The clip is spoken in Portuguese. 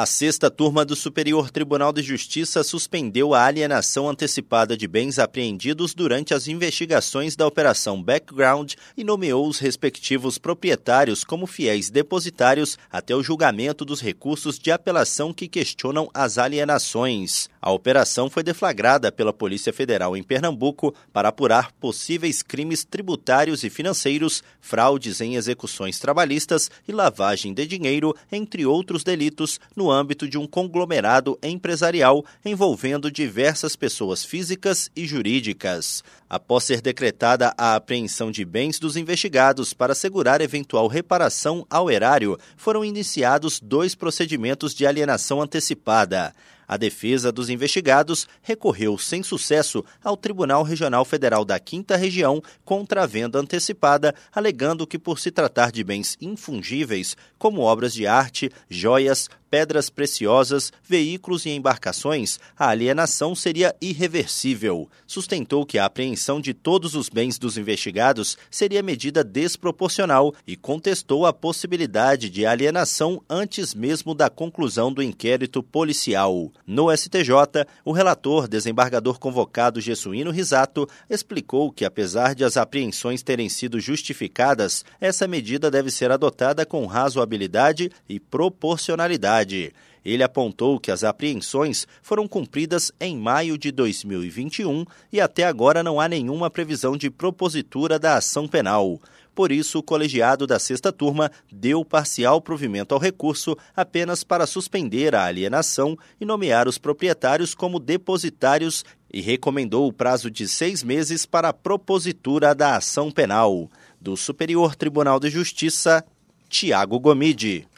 A sexta turma do Superior Tribunal de Justiça suspendeu a alienação antecipada de bens apreendidos durante as investigações da Operação Background e nomeou os respectivos proprietários como fiéis depositários até o julgamento dos recursos de apelação que questionam as alienações. A operação foi deflagrada pela Polícia Federal em Pernambuco para apurar possíveis crimes tributários e financeiros, fraudes em execuções trabalhistas e lavagem de dinheiro, entre outros delitos, no âmbito de um conglomerado empresarial envolvendo diversas pessoas físicas e jurídicas. Após ser decretada a apreensão de bens dos investigados para assegurar eventual reparação ao erário, foram iniciados dois procedimentos de alienação antecipada. A defesa dos investigados recorreu sem sucesso ao Tribunal Regional Federal da Quinta Região contra a venda antecipada, alegando que, por se tratar de bens infungíveis, como obras de arte, joias, pedras preciosas, veículos e embarcações, a alienação seria irreversível. Sustentou que a apreensão de todos os bens dos investigados seria medida desproporcional e contestou a possibilidade de alienação antes mesmo da conclusão do inquérito policial. No STJ, o relator, desembargador convocado Jesuíno Risato, explicou que, apesar de as apreensões terem sido justificadas, essa medida deve ser adotada com razoabilidade e proporcionalidade ele apontou que as apreensões foram cumpridas em maio de 2021 e até agora não há nenhuma previsão de propositura da ação penal. Por isso, o colegiado da sexta turma deu parcial provimento ao recurso apenas para suspender a alienação e nomear os proprietários como depositários e recomendou o prazo de seis meses para a propositura da ação penal. Do Superior Tribunal de Justiça, Tiago Gomide.